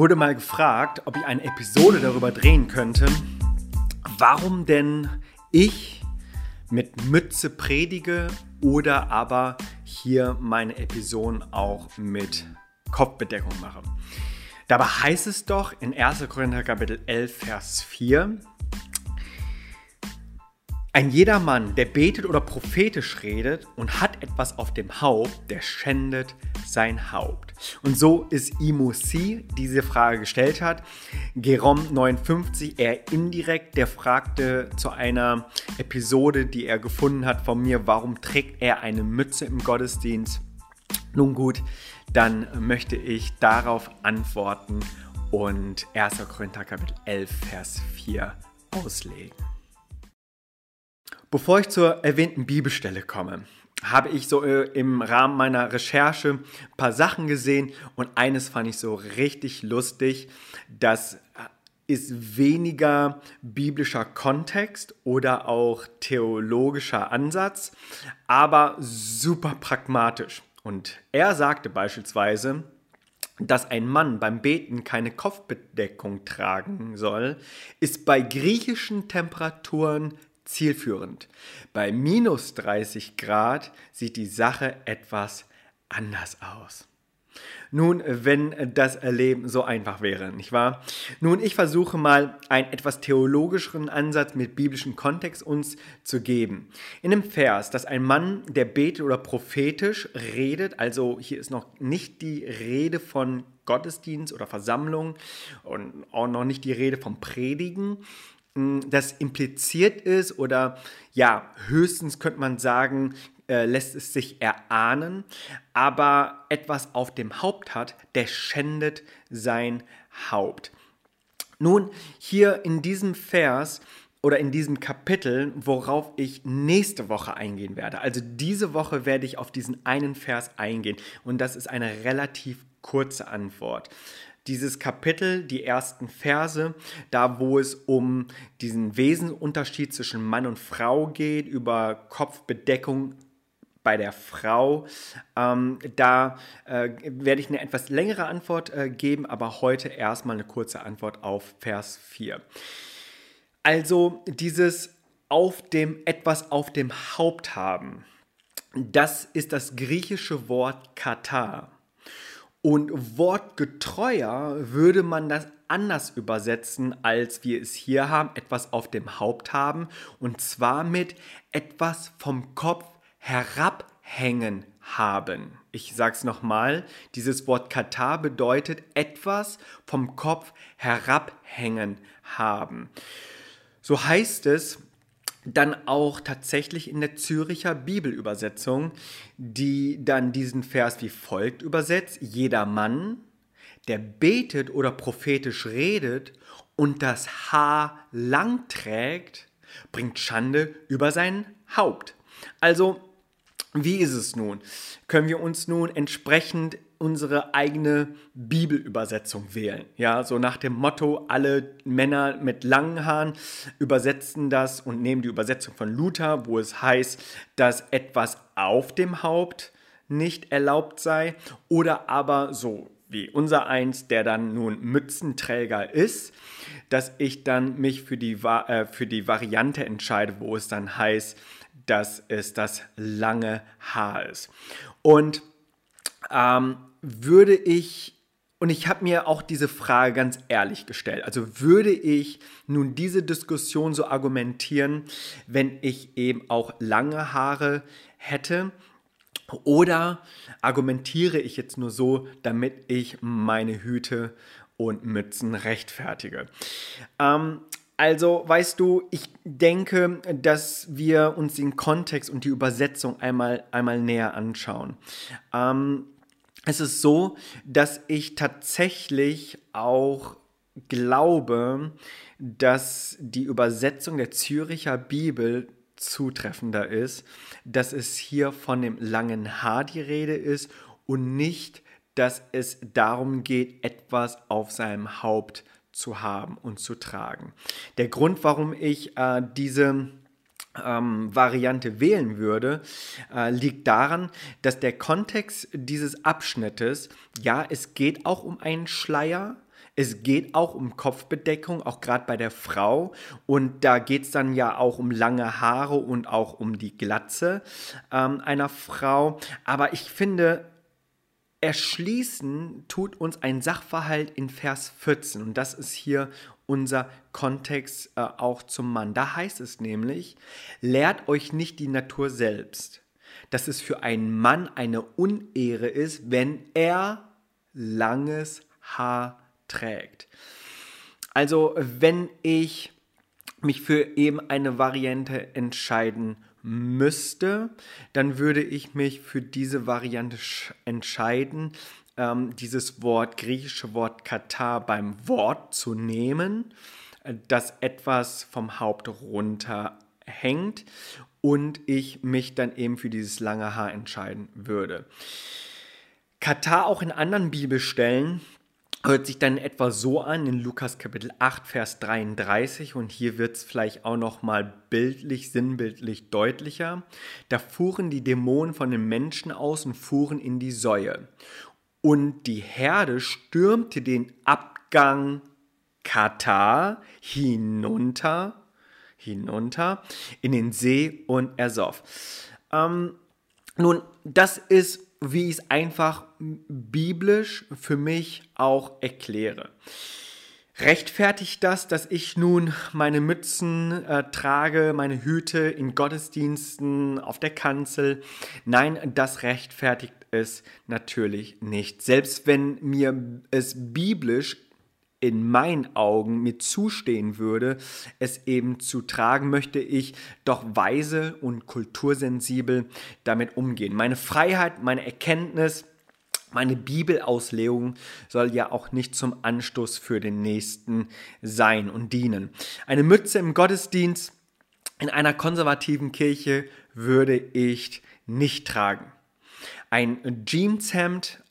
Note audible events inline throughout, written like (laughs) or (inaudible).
wurde mal gefragt, ob ich eine Episode darüber drehen könnte, warum denn ich mit Mütze predige oder aber hier meine Episoden auch mit Kopfbedeckung mache. Dabei heißt es doch in 1. Korinther Kapitel 11, Vers 4, ein jeder Mann, der betet oder prophetisch redet und hat etwas auf dem Haupt, der schändet sein Haupt. Und so ist Imusi diese Frage gestellt hat. Gerom 59, eher indirekt, der fragte zu einer Episode, die er gefunden hat von mir, warum trägt er eine Mütze im Gottesdienst? Nun gut, dann möchte ich darauf antworten und 1. Korinther Kapitel 11, Vers 4 auslegen. Bevor ich zur erwähnten Bibelstelle komme, habe ich so äh, im Rahmen meiner Recherche ein paar Sachen gesehen und eines fand ich so richtig lustig. Das ist weniger biblischer Kontext oder auch theologischer Ansatz, aber super pragmatisch. Und er sagte beispielsweise, dass ein Mann beim Beten keine Kopfbedeckung tragen soll, ist bei griechischen Temperaturen zielführend. Bei minus 30 Grad sieht die Sache etwas anders aus. Nun, wenn das Erleben so einfach wäre, nicht wahr? Nun, ich versuche mal einen etwas theologischeren Ansatz mit biblischem Kontext uns zu geben. In dem Vers, dass ein Mann, der betet oder prophetisch redet, also hier ist noch nicht die Rede von Gottesdienst oder Versammlung und auch noch nicht die Rede vom Predigen, das impliziert ist oder ja, höchstens könnte man sagen, äh, lässt es sich erahnen, aber etwas auf dem Haupt hat, der schändet sein Haupt. Nun, hier in diesem Vers oder in diesem Kapitel, worauf ich nächste Woche eingehen werde. Also diese Woche werde ich auf diesen einen Vers eingehen und das ist eine relativ kurze Antwort dieses Kapitel, die ersten Verse, da wo es um diesen Wesenunterschied zwischen Mann und Frau geht, über Kopfbedeckung bei der Frau. Ähm, da äh, werde ich eine etwas längere Antwort äh, geben, aber heute erstmal eine kurze Antwort auf Vers 4. Also dieses auf dem etwas auf dem Haupt haben. Das ist das griechische Wort Katar. Und wortgetreuer würde man das anders übersetzen, als wir es hier haben, etwas auf dem Haupt haben, und zwar mit etwas vom Kopf herabhängen haben. Ich sage es nochmal, dieses Wort Katar bedeutet etwas vom Kopf herabhängen haben. So heißt es dann auch tatsächlich in der Züricher Bibelübersetzung, die dann diesen Vers wie folgt übersetzt. Jeder Mann, der betet oder prophetisch redet und das Haar lang trägt, bringt Schande über sein Haupt. Also, wie ist es nun? Können wir uns nun entsprechend unsere eigene Bibelübersetzung wählen. Ja, so nach dem Motto, alle Männer mit langen Haaren übersetzen das und nehmen die Übersetzung von Luther, wo es heißt, dass etwas auf dem Haupt nicht erlaubt sei. Oder aber so wie unser eins, der dann nun Mützenträger ist, dass ich dann mich für die, äh, für die Variante entscheide, wo es dann heißt, dass es das lange Haar ist. Und ähm, würde ich, und ich habe mir auch diese Frage ganz ehrlich gestellt, also würde ich nun diese Diskussion so argumentieren, wenn ich eben auch lange Haare hätte? Oder argumentiere ich jetzt nur so, damit ich meine Hüte und Mützen rechtfertige? Ähm, also, weißt du, ich denke, dass wir uns den Kontext und die Übersetzung einmal, einmal näher anschauen. Ähm, es ist so, dass ich tatsächlich auch glaube, dass die Übersetzung der Züricher Bibel zutreffender ist, dass es hier von dem langen Haar die Rede ist und nicht, dass es darum geht, etwas auf seinem Haupt zu haben und zu tragen. Der Grund, warum ich äh, diese ähm, Variante wählen würde, äh, liegt daran, dass der Kontext dieses Abschnittes, ja, es geht auch um einen Schleier, Es geht auch um Kopfbedeckung, auch gerade bei der Frau. Und da geht es dann ja auch um lange Haare und auch um die Glatze ähm, einer Frau. Aber ich finde, erschließen tut uns ein Sachverhalt in Vers 14. Und das ist hier unser Kontext äh, auch zum Mann. Da heißt es nämlich, lehrt euch nicht die Natur selbst, dass es für einen Mann eine Unehre ist, wenn er langes Haar trägt. Also wenn ich mich für eben eine Variante entscheiden müsste, dann würde ich mich für diese Variante entscheiden, ähm, dieses Wort, griechische Wort Katar beim Wort zu nehmen, äh, das etwas vom Haupt runter hängt und ich mich dann eben für dieses lange Haar entscheiden würde. Katar auch in anderen Bibelstellen hört sich dann etwa so an in Lukas Kapitel 8, Vers 33 und hier wird es vielleicht auch noch mal bildlich, sinnbildlich deutlicher. Da fuhren die Dämonen von den Menschen aus und fuhren in die Säue. Und die Herde stürmte den Abgang Katar hinunter, hinunter in den See und ersoff. Ähm, nun, das ist wie ich es einfach biblisch für mich auch erkläre. Rechtfertigt das, dass ich nun meine Mützen äh, trage, meine Hüte in Gottesdiensten, auf der Kanzel? Nein, das rechtfertigt es natürlich nicht. Selbst wenn mir es biblisch in meinen Augen mir zustehen würde, es eben zu tragen, möchte ich doch weise und kultursensibel damit umgehen. Meine Freiheit, meine Erkenntnis, meine Bibelauslegung soll ja auch nicht zum Anstoß für den Nächsten sein und dienen. Eine Mütze im Gottesdienst in einer konservativen Kirche würde ich nicht tragen. Ein Jeanshemd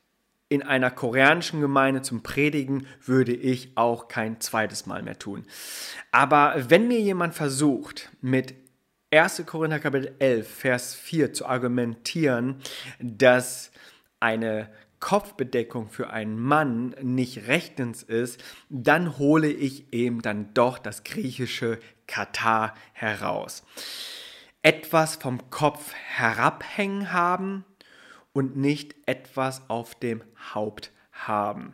in einer koreanischen Gemeinde zum Predigen würde ich auch kein zweites Mal mehr tun. Aber wenn mir jemand versucht, mit 1. Korinther Kapitel 11, Vers 4 zu argumentieren, dass eine Kopfbedeckung für einen Mann nicht rechtens ist, dann hole ich eben dann doch das griechische Katar heraus. Etwas vom Kopf herabhängen haben, und nicht etwas auf dem Haupt haben.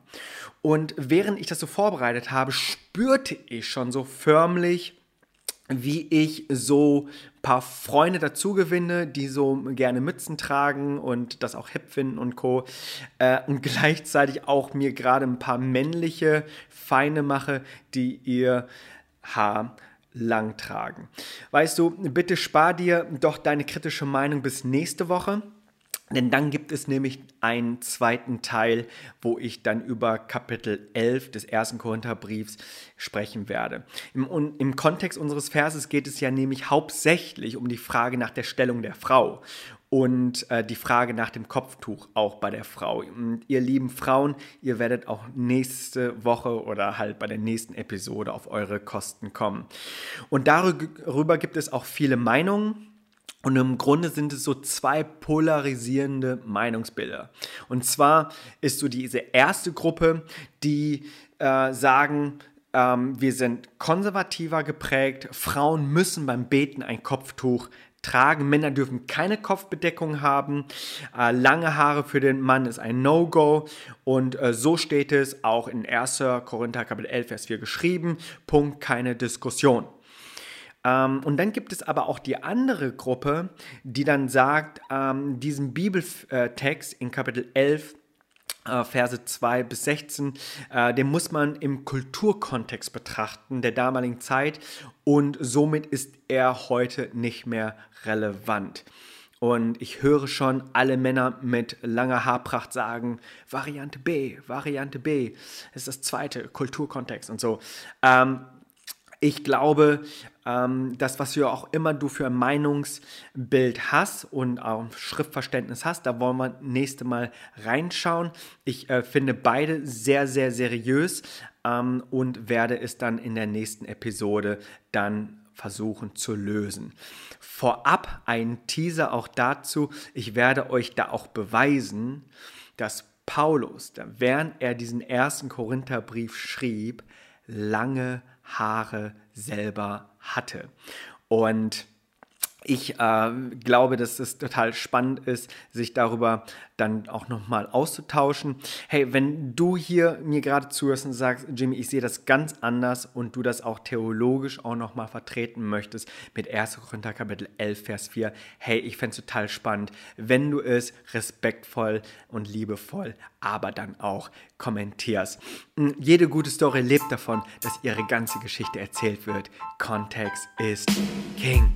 Und während ich das so vorbereitet habe, spürte ich schon so förmlich, wie ich so ein paar Freunde dazu gewinne, die so gerne Mützen tragen und das auch hip finden und co. Äh, und (laughs) gleichzeitig auch mir gerade ein paar männliche Feinde mache, die ihr Haar lang tragen. Weißt du, bitte spar dir doch deine kritische Meinung bis nächste Woche. Denn dann gibt es nämlich einen zweiten Teil, wo ich dann über Kapitel 11 des ersten Korintherbriefs sprechen werde. Im, Im Kontext unseres Verses geht es ja nämlich hauptsächlich um die Frage nach der Stellung der Frau und äh, die Frage nach dem Kopftuch auch bei der Frau. Und ihr lieben Frauen, ihr werdet auch nächste Woche oder halt bei der nächsten Episode auf eure Kosten kommen. Und darüber gibt es auch viele Meinungen. Und im Grunde sind es so zwei polarisierende Meinungsbilder. Und zwar ist so diese erste Gruppe, die äh, sagen, ähm, wir sind konservativer geprägt, Frauen müssen beim Beten ein Kopftuch tragen, Männer dürfen keine Kopfbedeckung haben, äh, lange Haare für den Mann ist ein No-Go und äh, so steht es auch in 1. Korinther Kapitel 11, Vers 4 geschrieben, Punkt, keine Diskussion. Ähm, und dann gibt es aber auch die andere Gruppe, die dann sagt, ähm, diesen Bibeltext in Kapitel 11, äh, Verse 2 bis 16, äh, den muss man im Kulturkontext betrachten der damaligen Zeit und somit ist er heute nicht mehr relevant. Und ich höre schon alle Männer mit langer Haarpracht sagen, Variante B, Variante B, ist das zweite, Kulturkontext und so. Ähm, ich glaube, ähm, das, was du auch immer du für ein Meinungsbild hast und auch Schriftverständnis hast, da wollen wir nächste Mal reinschauen. Ich äh, finde beide sehr, sehr seriös ähm, und werde es dann in der nächsten Episode dann versuchen zu lösen. Vorab ein Teaser auch dazu. Ich werde euch da auch beweisen, dass Paulus, während er diesen ersten Korintherbrief schrieb, lange Haare selber hatte. Und ich äh, glaube, dass es total spannend ist, sich darüber dann auch nochmal auszutauschen. Hey, wenn du hier mir gerade zuhörst und sagst, Jimmy, ich sehe das ganz anders und du das auch theologisch auch nochmal vertreten möchtest mit 1. Korinther Kapitel 11, Vers 4, hey, ich fände es total spannend, wenn du es respektvoll und liebevoll, aber dann auch kommentierst. Hm, jede gute Story lebt davon, dass ihre ganze Geschichte erzählt wird. Kontext ist King.